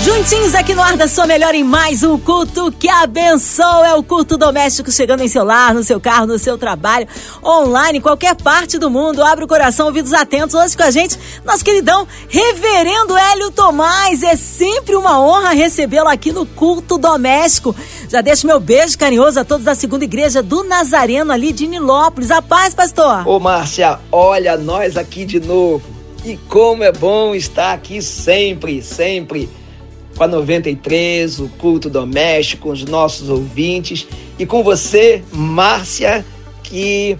Juntinhos aqui no ar da sua melhor em mais um culto que abençoa. É o culto doméstico chegando em seu lar, no seu carro, no seu trabalho, online, qualquer parte do mundo. Abre o coração, ouvidos atentos. Hoje com a gente, nosso queridão Reverendo Hélio Tomás. É sempre uma honra recebê-lo aqui no culto doméstico. Já deixo meu beijo carinhoso a todos da segunda igreja do Nazareno ali de Nilópolis. A paz, pastor. Ô, Márcia, olha nós aqui de novo. E como é bom estar aqui sempre, sempre com a 93, o culto doméstico, os nossos ouvintes e com você, Márcia, que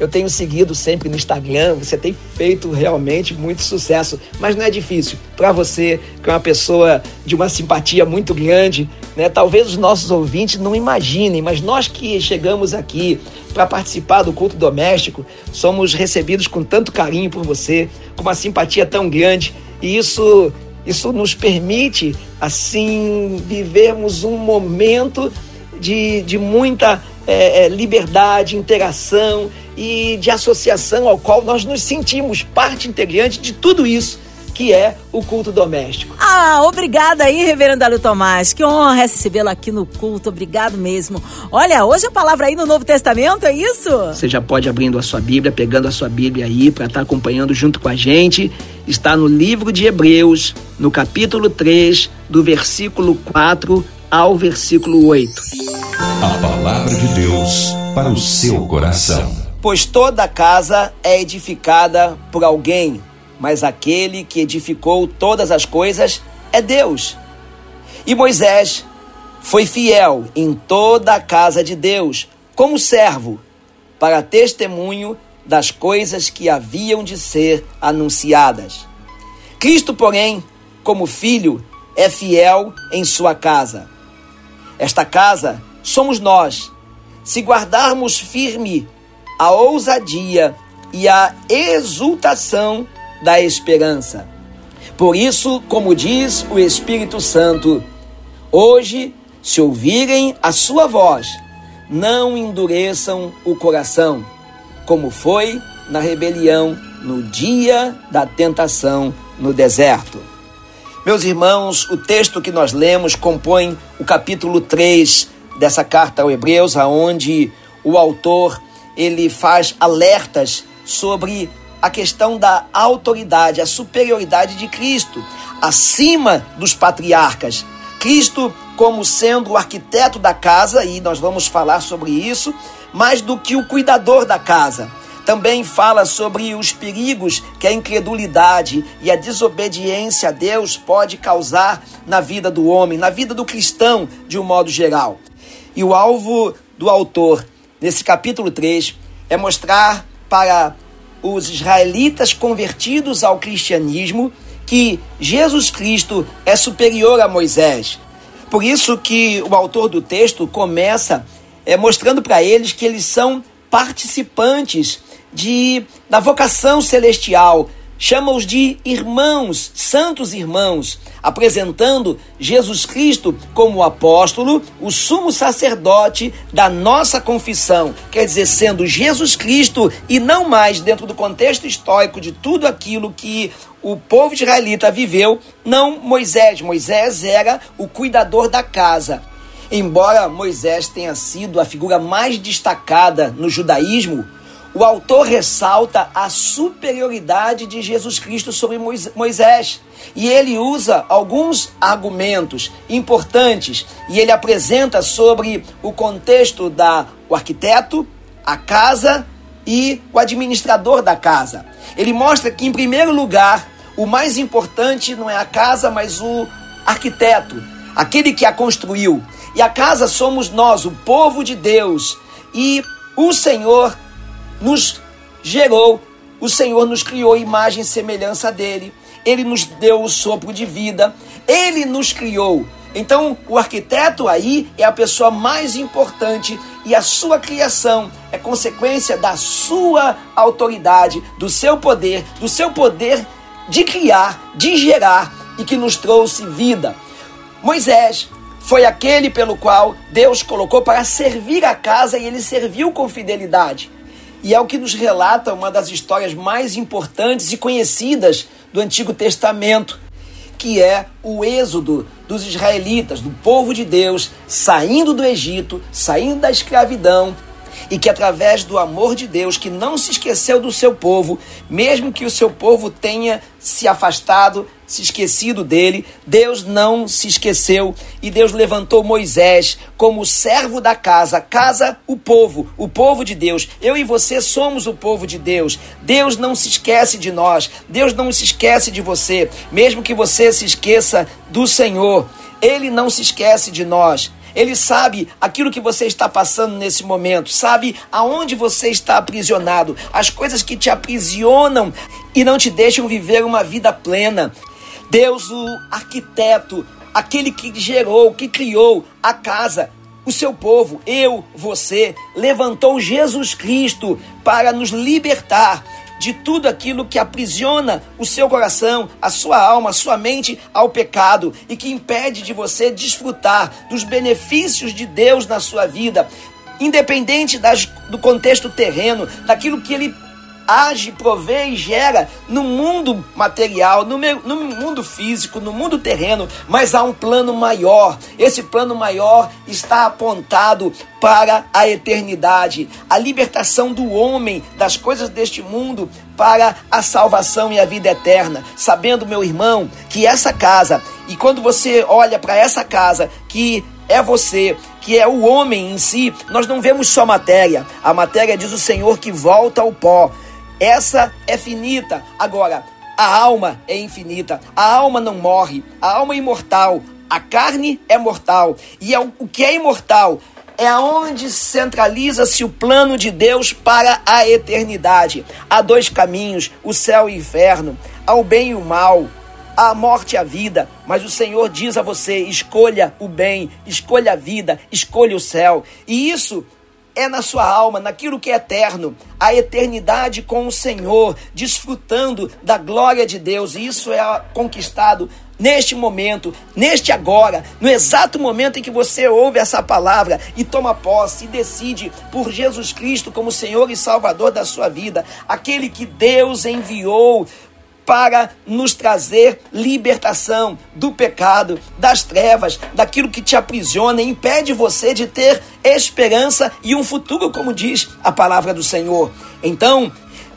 eu tenho seguido sempre no Instagram. Você tem feito realmente muito sucesso, mas não é difícil. Para você, que é uma pessoa de uma simpatia muito grande, né? Talvez os nossos ouvintes não imaginem, mas nós que chegamos aqui para participar do culto doméstico, somos recebidos com tanto carinho por você, com uma simpatia tão grande, e isso isso nos permite, assim, vivermos um momento de, de muita é, liberdade, interação e de associação ao qual nós nos sentimos parte integrante de tudo isso que é o culto doméstico. Ah, obrigada aí, reverendo Alio Tomás. Que honra recebê-lo aqui no culto. Obrigado mesmo. Olha, hoje a palavra aí no Novo Testamento, é isso? Você já pode abrindo a sua Bíblia, pegando a sua Bíblia aí para estar tá acompanhando junto com a gente. Está no livro de Hebreus, no capítulo 3, do versículo 4 ao versículo 8. A palavra de Deus para o seu coração. Pois toda casa é edificada por alguém mas aquele que edificou todas as coisas é Deus. E Moisés foi fiel em toda a casa de Deus, como servo, para testemunho das coisas que haviam de ser anunciadas. Cristo, porém, como filho, é fiel em sua casa. Esta casa somos nós, se guardarmos firme a ousadia e a exultação da esperança. Por isso, como diz o Espírito Santo, hoje, se ouvirem a sua voz, não endureçam o coração, como foi na rebelião no dia da tentação no deserto. Meus irmãos, o texto que nós lemos compõe o capítulo 3 dessa carta ao Hebreus, aonde o autor ele faz alertas sobre a questão da autoridade, a superioridade de Cristo acima dos patriarcas. Cristo como sendo o arquiteto da casa, e nós vamos falar sobre isso, mais do que o cuidador da casa. Também fala sobre os perigos que a incredulidade e a desobediência a Deus pode causar na vida do homem, na vida do cristão de um modo geral. E o alvo do autor nesse capítulo 3 é mostrar para os israelitas convertidos ao cristianismo que Jesus Cristo é superior a Moisés. Por isso que o autor do texto começa é, mostrando para eles que eles são participantes de, da vocação celestial, chama-os de irmãos, santos irmãos, apresentando Jesus Cristo como o apóstolo, o sumo sacerdote da nossa confissão. Quer dizer, sendo Jesus Cristo e não mais dentro do contexto histórico de tudo aquilo que o povo israelita viveu, não Moisés. Moisés era o cuidador da casa. Embora Moisés tenha sido a figura mais destacada no judaísmo, o autor ressalta a superioridade de Jesus Cristo sobre Moisés. E ele usa alguns argumentos importantes e ele apresenta sobre o contexto da o arquiteto, a casa e o administrador da casa. Ele mostra que em primeiro lugar, o mais importante não é a casa, mas o arquiteto, aquele que a construiu. E a casa somos nós, o povo de Deus. E o Senhor nos gerou, o Senhor nos criou imagem e semelhança dele, ele nos deu o sopro de vida, ele nos criou. Então, o arquiteto aí é a pessoa mais importante e a sua criação é consequência da sua autoridade, do seu poder, do seu poder de criar, de gerar e que nos trouxe vida. Moisés foi aquele pelo qual Deus colocou para servir a casa e ele serviu com fidelidade. E é o que nos relata uma das histórias mais importantes e conhecidas do Antigo Testamento, que é o êxodo dos israelitas, do povo de Deus, saindo do Egito, saindo da escravidão e que através do amor de Deus, que não se esqueceu do seu povo, mesmo que o seu povo tenha se afastado, se esquecido dele, Deus não se esqueceu e Deus levantou Moisés como servo da casa, casa o povo, o povo de Deus. Eu e você somos o povo de Deus. Deus não se esquece de nós, Deus não se esquece de você, mesmo que você se esqueça do Senhor. Ele não se esquece de nós. Ele sabe aquilo que você está passando nesse momento, sabe aonde você está aprisionado, as coisas que te aprisionam e não te deixam viver uma vida plena. Deus, o arquiteto, aquele que gerou, que criou a casa, o seu povo, eu, você, levantou Jesus Cristo para nos libertar de tudo aquilo que aprisiona o seu coração, a sua alma, a sua mente ao pecado e que impede de você desfrutar dos benefícios de Deus na sua vida, independente das, do contexto terreno, daquilo que ele age, provê e gera no mundo material, no, no mundo físico, no mundo terreno, mas há um plano maior. Esse plano maior está apontado para a eternidade, a libertação do homem das coisas deste mundo para a salvação e a vida eterna. Sabendo, meu irmão, que essa casa, e quando você olha para essa casa, que é você, que é o homem em si, nós não vemos só matéria. A matéria diz o Senhor que volta ao pó. Essa é finita. Agora, a alma é infinita. A alma não morre. A alma é imortal. A carne é mortal. E é o, que é imortal é aonde centraliza-se o plano de Deus para a eternidade. Há dois caminhos: o céu e o inferno. Há o bem e o mal. A morte e a vida. Mas o Senhor diz a você: escolha o bem, escolha a vida, escolha o céu. E isso é na sua alma, naquilo que é eterno, a eternidade com o Senhor, desfrutando da glória de Deus. E isso é conquistado neste momento, neste agora, no exato momento em que você ouve essa palavra e toma posse e decide por Jesus Cristo como Senhor e Salvador da sua vida, aquele que Deus enviou para nos trazer libertação do pecado, das trevas, daquilo que te aprisiona e impede você de ter esperança e um futuro, como diz a palavra do Senhor. Então,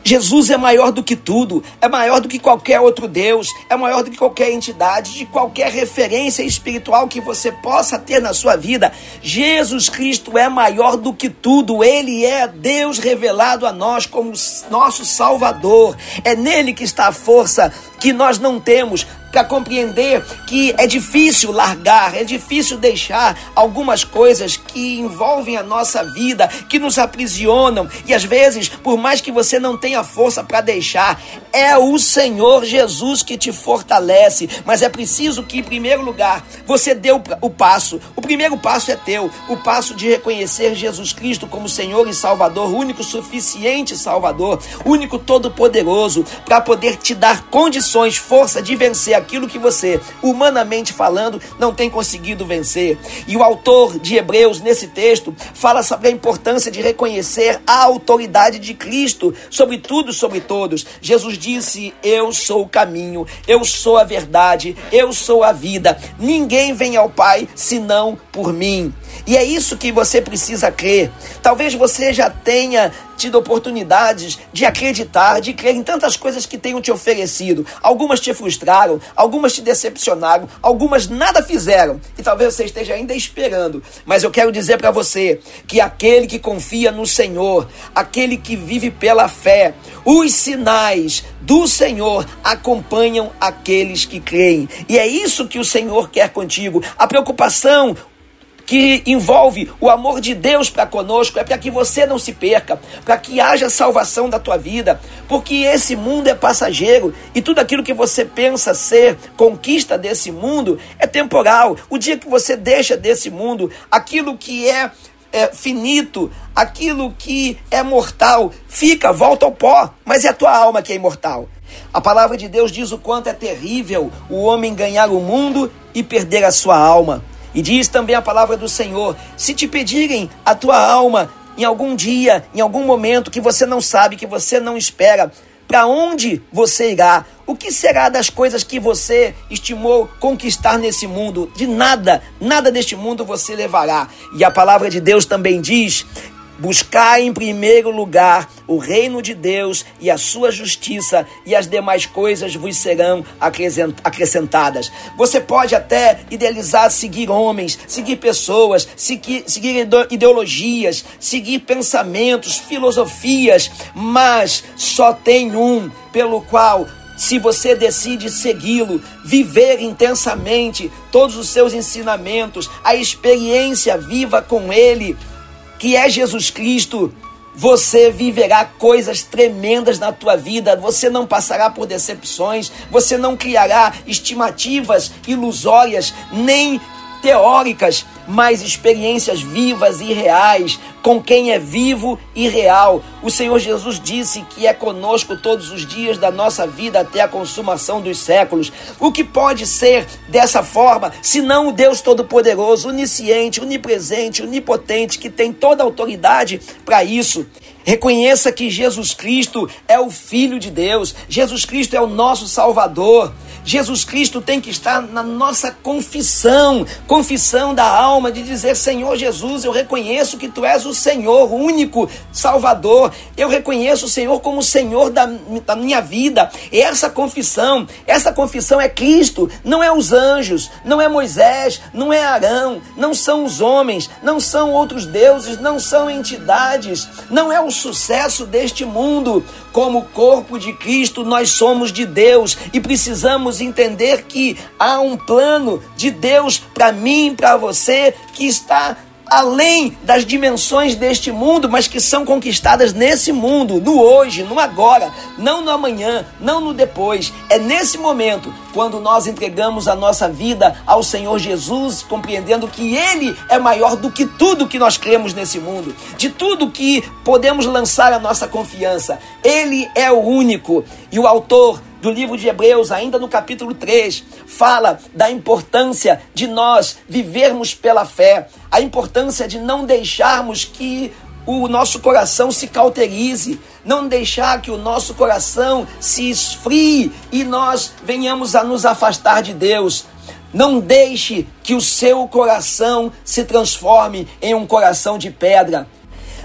Jesus é maior do que tudo, é maior do que qualquer outro Deus, é maior do que qualquer entidade, de qualquer referência espiritual que você possa ter na sua vida. Jesus Cristo é maior do que tudo, ele é Deus revelado a nós como nosso Salvador. É nele que está a força que nós não temos para compreender que é difícil largar, é difícil deixar algumas coisas que envolvem a nossa vida, que nos aprisionam. E às vezes, por mais que você não tenha força para deixar, é o Senhor Jesus que te fortalece. Mas é preciso que, em primeiro lugar, você dê o passo. O primeiro passo é teu, o passo de reconhecer Jesus Cristo como Senhor e Salvador, único suficiente Salvador, único todo-poderoso, para poder te dar condições, força de vencer aquilo que você, humanamente falando, não tem conseguido vencer. E o autor de Hebreus, nesse texto, fala sobre a importância de reconhecer a autoridade de Cristo sobre tudo, sobre todos. Jesus disse: Eu sou o caminho, eu sou a verdade, eu sou a vida. Ninguém vem ao Pai senão por mim. E é isso que você precisa crer. Talvez você já tenha tido oportunidades de acreditar, de crer em tantas coisas que tenham te oferecido. Algumas te frustraram, algumas te decepcionaram, algumas nada fizeram. E talvez você esteja ainda esperando. Mas eu quero dizer para você que aquele que confia no Senhor, aquele que vive pela fé, os sinais do Senhor acompanham aqueles que creem. E é isso que o Senhor quer contigo. A preocupação, que envolve o amor de Deus para conosco, é para que você não se perca, para que haja salvação da tua vida, porque esse mundo é passageiro e tudo aquilo que você pensa ser conquista desse mundo é temporal. O dia que você deixa desse mundo, aquilo que é, é finito, aquilo que é mortal, fica, volta ao pó, mas é a tua alma que é imortal. A palavra de Deus diz o quanto é terrível o homem ganhar o mundo e perder a sua alma. E diz também a palavra do Senhor: se te pedirem a tua alma em algum dia, em algum momento que você não sabe, que você não espera, para onde você irá? O que será das coisas que você estimou conquistar nesse mundo? De nada, nada deste mundo você levará. E a palavra de Deus também diz Buscar em primeiro lugar o reino de Deus e a sua justiça, e as demais coisas vos serão acrescentadas. Você pode até idealizar seguir homens, seguir pessoas, seguir, seguir ideologias, seguir pensamentos, filosofias, mas só tem um pelo qual se você decide segui-lo, viver intensamente todos os seus ensinamentos, a experiência viva com ele, que é Jesus Cristo, você viverá coisas tremendas na tua vida, você não passará por decepções, você não criará estimativas ilusórias, nem teóricas, mas experiências vivas e reais com quem é vivo e real. O Senhor Jesus disse que é conosco todos os dias da nossa vida até a consumação dos séculos. O que pode ser dessa forma, senão o Deus Todo-Poderoso, onisciente, onipresente, onipotente, que tem toda a autoridade para isso? Reconheça que Jesus Cristo é o Filho de Deus, Jesus Cristo é o nosso Salvador. Jesus Cristo tem que estar na nossa confissão, confissão da alma, de dizer: Senhor Jesus, eu reconheço que tu és o Senhor, o único Salvador. Eu reconheço o Senhor como Senhor da, da minha vida. E essa confissão, essa confissão é Cristo, não é os anjos, não é Moisés, não é Arão, não são os homens, não são outros deuses, não são entidades, não é o sucesso deste mundo. Como corpo de Cristo, nós somos de Deus e precisamos entender que há um plano de Deus para mim, para você, que está além das dimensões deste mundo, mas que são conquistadas nesse mundo, no hoje, no agora, não no amanhã, não no depois. É nesse momento, quando nós entregamos a nossa vida ao Senhor Jesus, compreendendo que Ele é maior do que tudo que nós cremos nesse mundo, de tudo que podemos lançar a nossa confiança. Ele é o único. E o autor do livro de Hebreus, ainda no capítulo 3, fala da importância de nós vivermos pela fé, a importância de não deixarmos que o nosso coração se cauterize, não deixar que o nosso coração se esfrie e nós venhamos a nos afastar de Deus. Não deixe que o seu coração se transforme em um coração de pedra.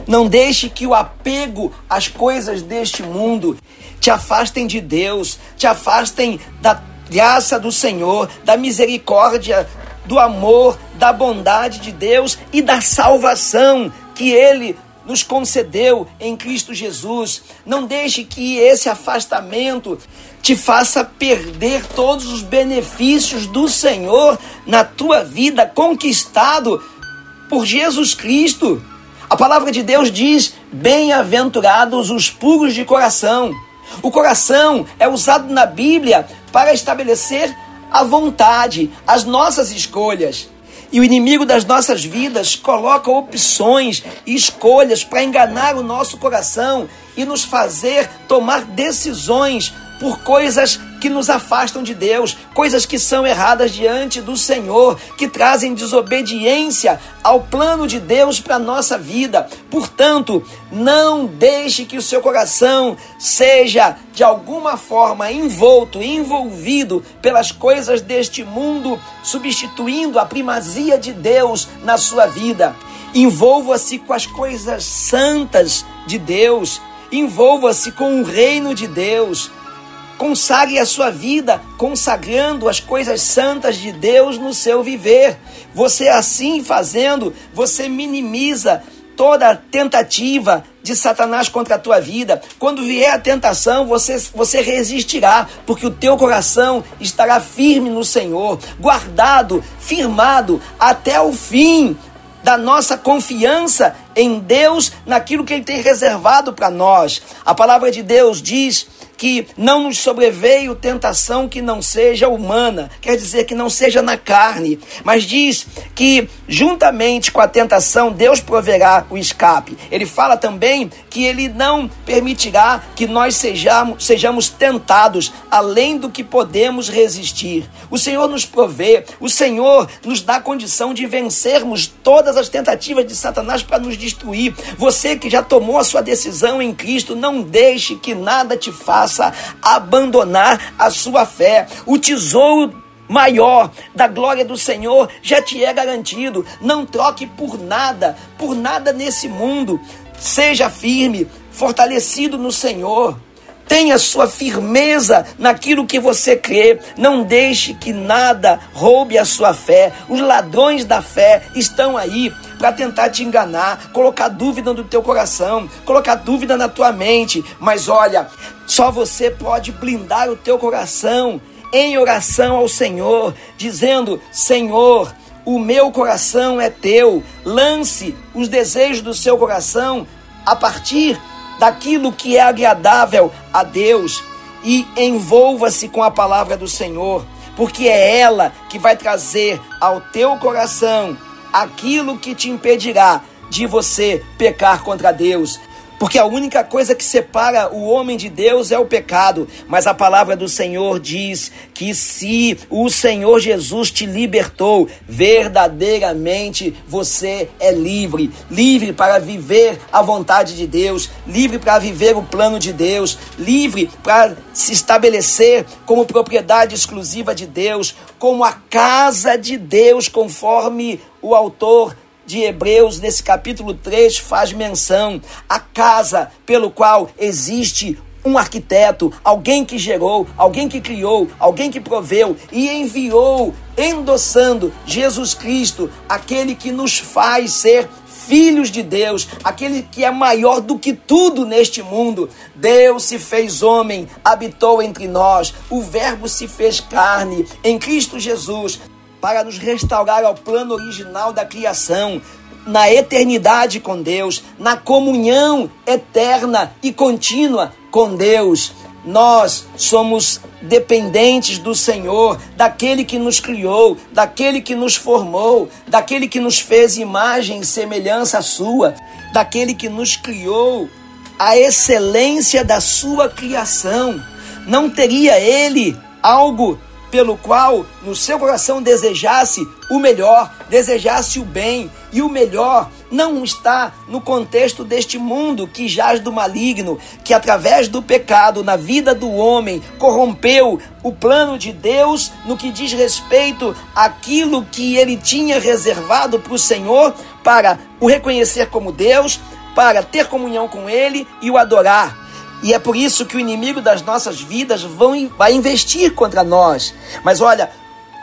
Não deixe que o apego às coisas deste mundo te afastem de Deus, te afastem da graça do Senhor, da misericórdia, do amor, da bondade de Deus e da salvação que Ele nos concedeu em Cristo Jesus. Não deixe que esse afastamento te faça perder todos os benefícios do Senhor na tua vida, conquistado por Jesus Cristo. A palavra de Deus diz: Bem-aventurados os puros de coração. O coração é usado na Bíblia para estabelecer a vontade, as nossas escolhas. E o inimigo das nossas vidas coloca opções e escolhas para enganar o nosso coração e nos fazer tomar decisões por coisas que nos afastam de Deus, coisas que são erradas diante do Senhor, que trazem desobediência ao plano de Deus para a nossa vida. Portanto, não deixe que o seu coração seja de alguma forma envolto, envolvido pelas coisas deste mundo, substituindo a primazia de Deus na sua vida. Envolva-se com as coisas santas de Deus. Envolva-se com o reino de Deus. Consagre a sua vida consagrando as coisas santas de Deus no seu viver. Você assim fazendo, você minimiza toda tentativa de Satanás contra a tua vida. Quando vier a tentação, você, você resistirá, porque o teu coração estará firme no Senhor, guardado, firmado até o fim da nossa confiança em Deus, naquilo que Ele tem reservado para nós. A palavra de Deus diz que não nos sobreveio tentação que não seja humana, quer dizer que não seja na carne, mas diz que juntamente com a tentação Deus proverá o escape. Ele fala também que ele não permitirá que nós sejamos, sejamos tentados além do que podemos resistir. O Senhor nos provê, o Senhor nos dá condição de vencermos todas as tentativas de Satanás para nos destruir. Você que já tomou a sua decisão em Cristo, não deixe que nada te faça faça abandonar a sua fé. O tesouro maior da glória do Senhor já te é garantido. Não troque por nada, por nada nesse mundo. Seja firme, fortalecido no Senhor. Tenha sua firmeza naquilo que você crê. Não deixe que nada roube a sua fé. Os ladrões da fé estão aí para tentar te enganar, colocar dúvida no teu coração, colocar dúvida na tua mente. Mas olha, só você pode blindar o teu coração em oração ao Senhor, dizendo: Senhor, o meu coração é teu. Lance os desejos do seu coração a partir daquilo que é agradável a Deus e envolva-se com a palavra do Senhor, porque é ela que vai trazer ao teu coração aquilo que te impedirá de você pecar contra Deus. Porque a única coisa que separa o homem de Deus é o pecado. Mas a palavra do Senhor diz que se o Senhor Jesus te libertou, verdadeiramente você é livre. Livre para viver a vontade de Deus, livre para viver o plano de Deus, livre para se estabelecer como propriedade exclusiva de Deus, como a casa de Deus, conforme o autor de Hebreus, nesse capítulo 3, faz menção à casa pelo qual existe um arquiteto, alguém que gerou, alguém que criou, alguém que proveu e enviou, endossando Jesus Cristo, aquele que nos faz ser filhos de Deus, aquele que é maior do que tudo neste mundo. Deus se fez homem, habitou entre nós, o Verbo se fez carne em Cristo Jesus para nos restaurar ao plano original da criação, na eternidade com Deus, na comunhão eterna e contínua com Deus. Nós somos dependentes do Senhor, daquele que nos criou, daquele que nos formou, daquele que nos fez imagem e semelhança sua, daquele que nos criou a excelência da sua criação. Não teria ele algo pelo qual no seu coração desejasse o melhor, desejasse o bem, e o melhor não está no contexto deste mundo que jaz do maligno, que através do pecado na vida do homem corrompeu o plano de Deus no que diz respeito àquilo que ele tinha reservado para o Senhor para o reconhecer como Deus, para ter comunhão com ele e o adorar. E é por isso que o inimigo das nossas vidas vão, vai investir contra nós. Mas olha,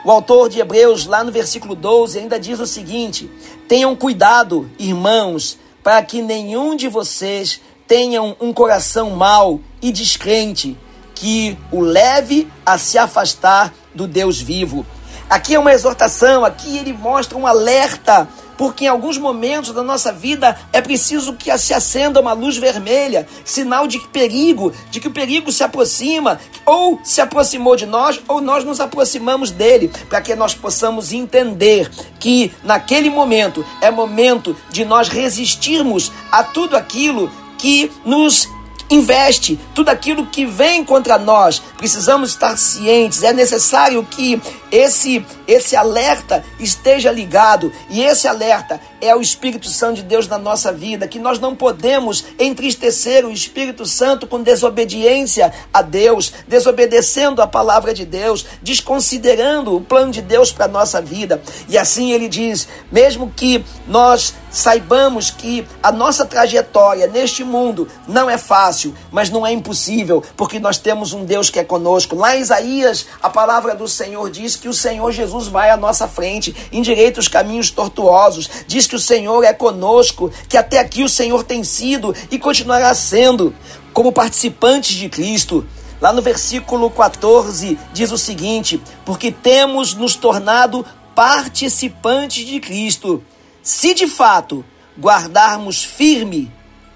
o autor de Hebreus, lá no versículo 12, ainda diz o seguinte: Tenham cuidado, irmãos, para que nenhum de vocês tenham um coração mau e descrente, que o leve a se afastar do Deus vivo. Aqui é uma exortação, aqui ele mostra um alerta porque em alguns momentos da nossa vida é preciso que se acenda uma luz vermelha, sinal de perigo, de que o perigo se aproxima, ou se aproximou de nós, ou nós nos aproximamos dele, para que nós possamos entender que naquele momento é momento de nós resistirmos a tudo aquilo que nos investe tudo aquilo que vem contra nós. Precisamos estar cientes, é necessário que esse esse alerta esteja ligado e esse alerta é o Espírito Santo de Deus na nossa vida, que nós não podemos entristecer o Espírito Santo com desobediência a Deus, desobedecendo a palavra de Deus, desconsiderando o plano de Deus para nossa vida. E assim ele diz: mesmo que nós saibamos que a nossa trajetória neste mundo não é fácil, mas não é impossível, porque nós temos um Deus que é conosco. Lá em Isaías, a palavra do Senhor diz que o Senhor Jesus vai à nossa frente, endireita os caminhos tortuosos, diz que o Senhor é conosco, que até aqui o Senhor tem sido e continuará sendo, como participantes de Cristo. Lá no versículo 14 diz o seguinte: Porque temos nos tornado participantes de Cristo, se de fato guardarmos firme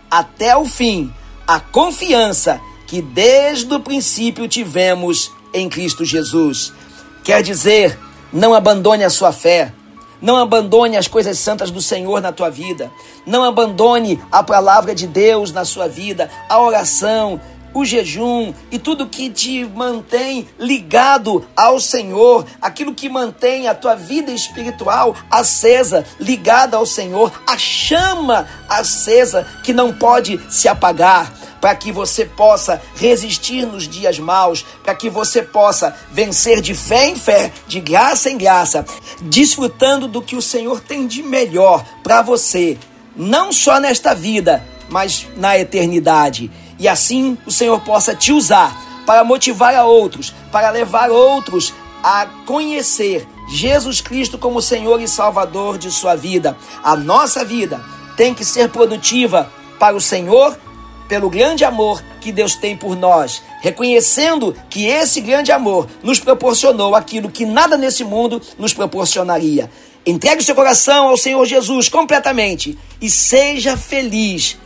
até o fim a confiança que desde o princípio tivemos em Cristo Jesus. Quer dizer, não abandone a sua fé, não abandone as coisas santas do Senhor na tua vida. Não abandone a palavra de Deus na sua vida, a oração, o jejum e tudo que te mantém ligado ao Senhor, aquilo que mantém a tua vida espiritual acesa, ligada ao Senhor, a chama acesa que não pode se apagar para que você possa resistir nos dias maus, para que você possa vencer de fé em fé, de graça em graça, desfrutando do que o Senhor tem de melhor para você, não só nesta vida, mas na eternidade. E assim o Senhor possa te usar para motivar a outros, para levar outros a conhecer Jesus Cristo como Senhor e Salvador de sua vida. A nossa vida tem que ser produtiva para o Senhor pelo grande amor que Deus tem por nós, reconhecendo que esse grande amor nos proporcionou aquilo que nada nesse mundo nos proporcionaria. Entregue seu coração ao Senhor Jesus completamente e seja feliz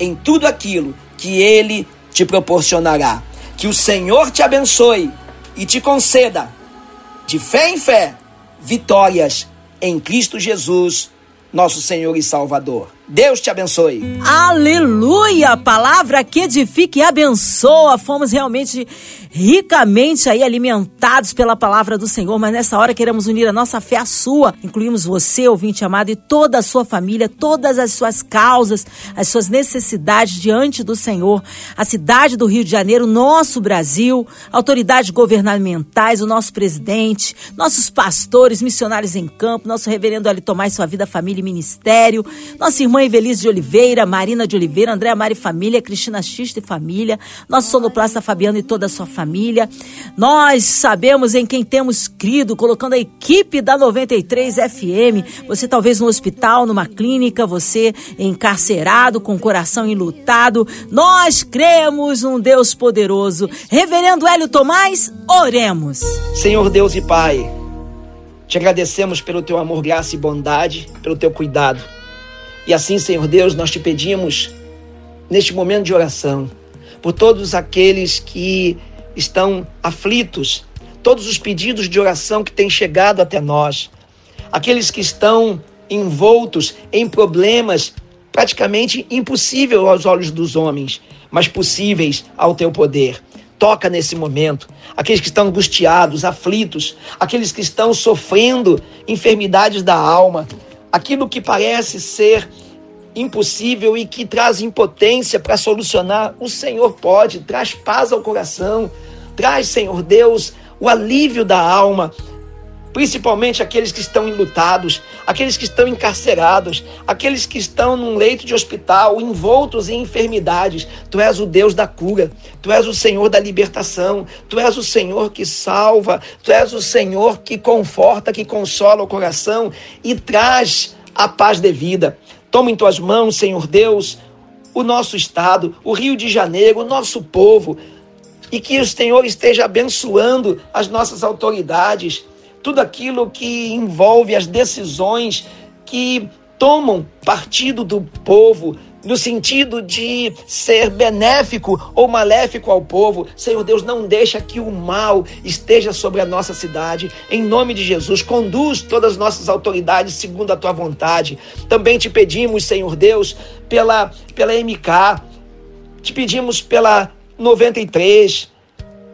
em tudo aquilo que Ele te proporcionará. Que o Senhor te abençoe e te conceda, de fé em fé, vitórias em Cristo Jesus, nosso Senhor e Salvador. Deus te abençoe. Aleluia! Palavra que edifica e abençoa. Fomos realmente ricamente aí alimentados pela palavra do Senhor, mas nessa hora queremos unir a nossa fé à sua. Incluímos você, ouvinte amado, e toda a sua família, todas as suas causas, as suas necessidades diante do Senhor. A cidade do Rio de Janeiro, nosso Brasil, autoridades governamentais, o nosso presidente, nossos pastores, missionários em campo, nosso reverendo Ali Tomás, sua vida, família e ministério, nossa irmã Evelise de Oliveira, Marina de Oliveira, Andréa Mari Família, Cristina Xista e Família, nosso sonoplasta Fabiano e toda a sua família. Nós sabemos em quem temos crido, colocando a equipe da 93 FM. Você talvez no hospital, numa clínica, você encarcerado, com o coração enlutado. Nós cremos num Deus poderoso. Reverendo Hélio Tomás, oremos. Senhor Deus e Pai, te agradecemos pelo teu amor, graça e bondade, pelo teu cuidado. E assim, Senhor Deus, nós te pedimos, neste momento de oração, por todos aqueles que estão aflitos, todos os pedidos de oração que têm chegado até nós, aqueles que estão envoltos em problemas praticamente impossíveis aos olhos dos homens, mas possíveis ao teu poder. Toca nesse momento aqueles que estão angustiados, aflitos, aqueles que estão sofrendo enfermidades da alma, aquilo que parece ser impossível e que traz impotência para solucionar, o Senhor pode, traz paz ao coração, traz, Senhor Deus, o alívio da alma, principalmente aqueles que estão enlutados, aqueles que estão encarcerados, aqueles que estão num leito de hospital, envoltos em enfermidades. Tu és o Deus da cura, tu és o Senhor da libertação, tu és o Senhor que salva, tu és o Senhor que conforta, que consola o coração e traz a paz devida. Toma em tuas mãos, Senhor Deus, o nosso estado, o Rio de Janeiro, o nosso povo, e que o Senhor esteja abençoando as nossas autoridades, tudo aquilo que envolve as decisões que tomam partido do povo, no sentido de ser benéfico ou maléfico ao povo. Senhor Deus, não deixa que o mal esteja sobre a nossa cidade. Em nome de Jesus, conduz todas as nossas autoridades segundo a tua vontade. Também te pedimos, Senhor Deus, pela, pela MK, te pedimos pela 93,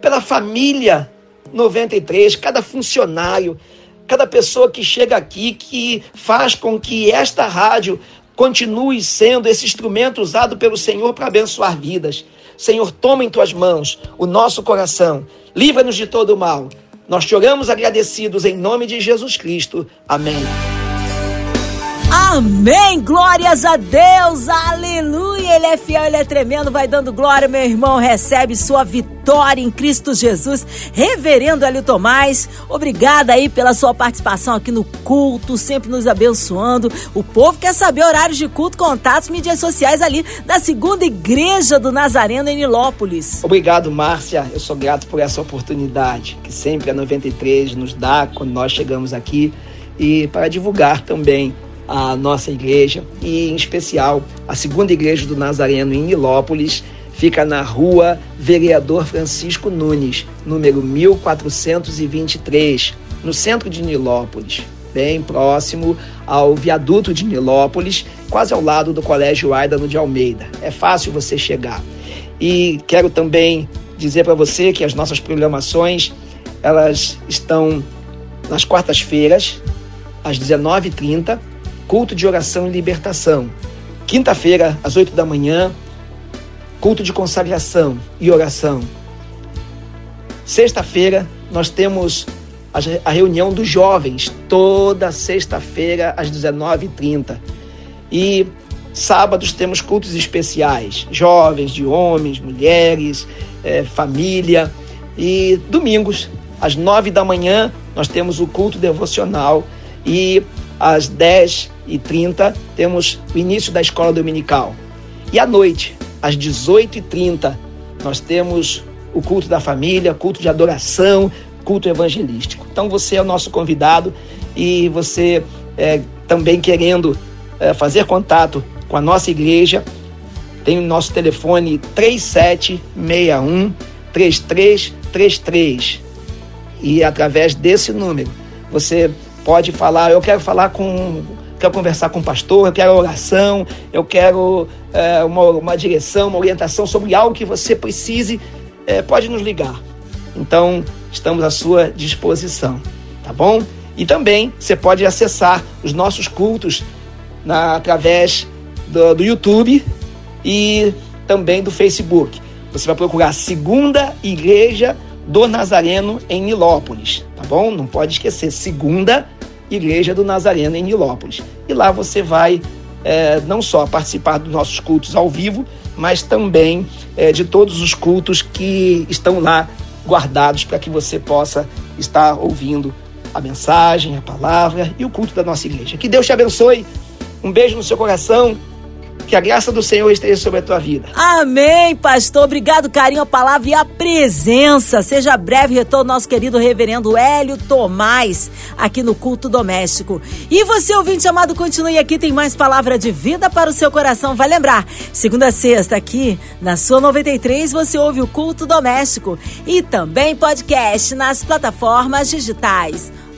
pela família 93, cada funcionário, cada pessoa que chega aqui, que faz com que esta rádio continue sendo esse instrumento usado pelo Senhor para abençoar vidas. Senhor, toma em tuas mãos o nosso coração, livra-nos de todo o mal. Nós choramos agradecidos em nome de Jesus Cristo. Amém. Amém! Glórias a Deus! Aleluia! Ele é fiel, ele é tremendo, vai dando glória, meu irmão. Recebe sua vitória em Cristo Jesus. Reverendo Hélio Tomás, obrigada aí pela sua participação aqui no culto, sempre nos abençoando. O povo quer saber horários de culto, contatos, mídias sociais ali da segunda igreja do Nazareno em Nilópolis. Obrigado, Márcia. Eu sou grato por essa oportunidade que sempre a 93 nos dá quando nós chegamos aqui e para divulgar também a nossa igreja e, em especial, a segunda igreja do Nazareno em Nilópolis. Fica na rua Vereador Francisco Nunes, número 1423, no centro de Nilópolis, bem próximo ao viaduto de Nilópolis, quase ao lado do Colégio Aidano de Almeida. É fácil você chegar. E quero também dizer para você que as nossas programações elas estão nas quartas-feiras, às 19h30, culto de oração e libertação. Quinta-feira, às 8 da manhã, culto de consagração e oração. Sexta-feira, nós temos a reunião dos jovens, toda sexta-feira, às 19h30. E sábados temos cultos especiais, jovens, de homens, mulheres, é, família. E domingos, às 9 da manhã, nós temos o culto devocional e às 10h30 temos o início da escola dominical. E à noite, às 18h30, nós temos o culto da família, culto de adoração, culto evangelístico. Então você é o nosso convidado e você é, também querendo é, fazer contato com a nossa igreja, tem o nosso telefone 3761 3333 e através desse número você pode falar, eu quero falar com, quero conversar com o pastor, eu quero oração, eu quero é, uma, uma direção, uma orientação sobre algo que você precise, é, pode nos ligar. Então, estamos à sua disposição, tá bom? E também você pode acessar os nossos cultos na, através do, do YouTube e também do Facebook. Você vai procurar Segunda Igreja do Nazareno em Nilópolis, tá bom? Não pode esquecer, Segunda Igreja do Nazareno em Nilópolis. E lá você vai é, não só participar dos nossos cultos ao vivo, mas também é, de todos os cultos que estão lá guardados para que você possa estar ouvindo a mensagem, a palavra e o culto da nossa igreja. Que Deus te abençoe. Um beijo no seu coração que a graça do Senhor esteja sobre a tua vida. Amém, pastor. Obrigado, carinho, a palavra e a presença. Seja breve retorno nosso querido reverendo Hélio Tomás aqui no culto doméstico. E você, ouvinte amado, continue aqui, tem mais palavra de vida para o seu coração. Vai lembrar, segunda a sexta aqui na sua 93 você ouve o culto doméstico e também podcast nas plataformas digitais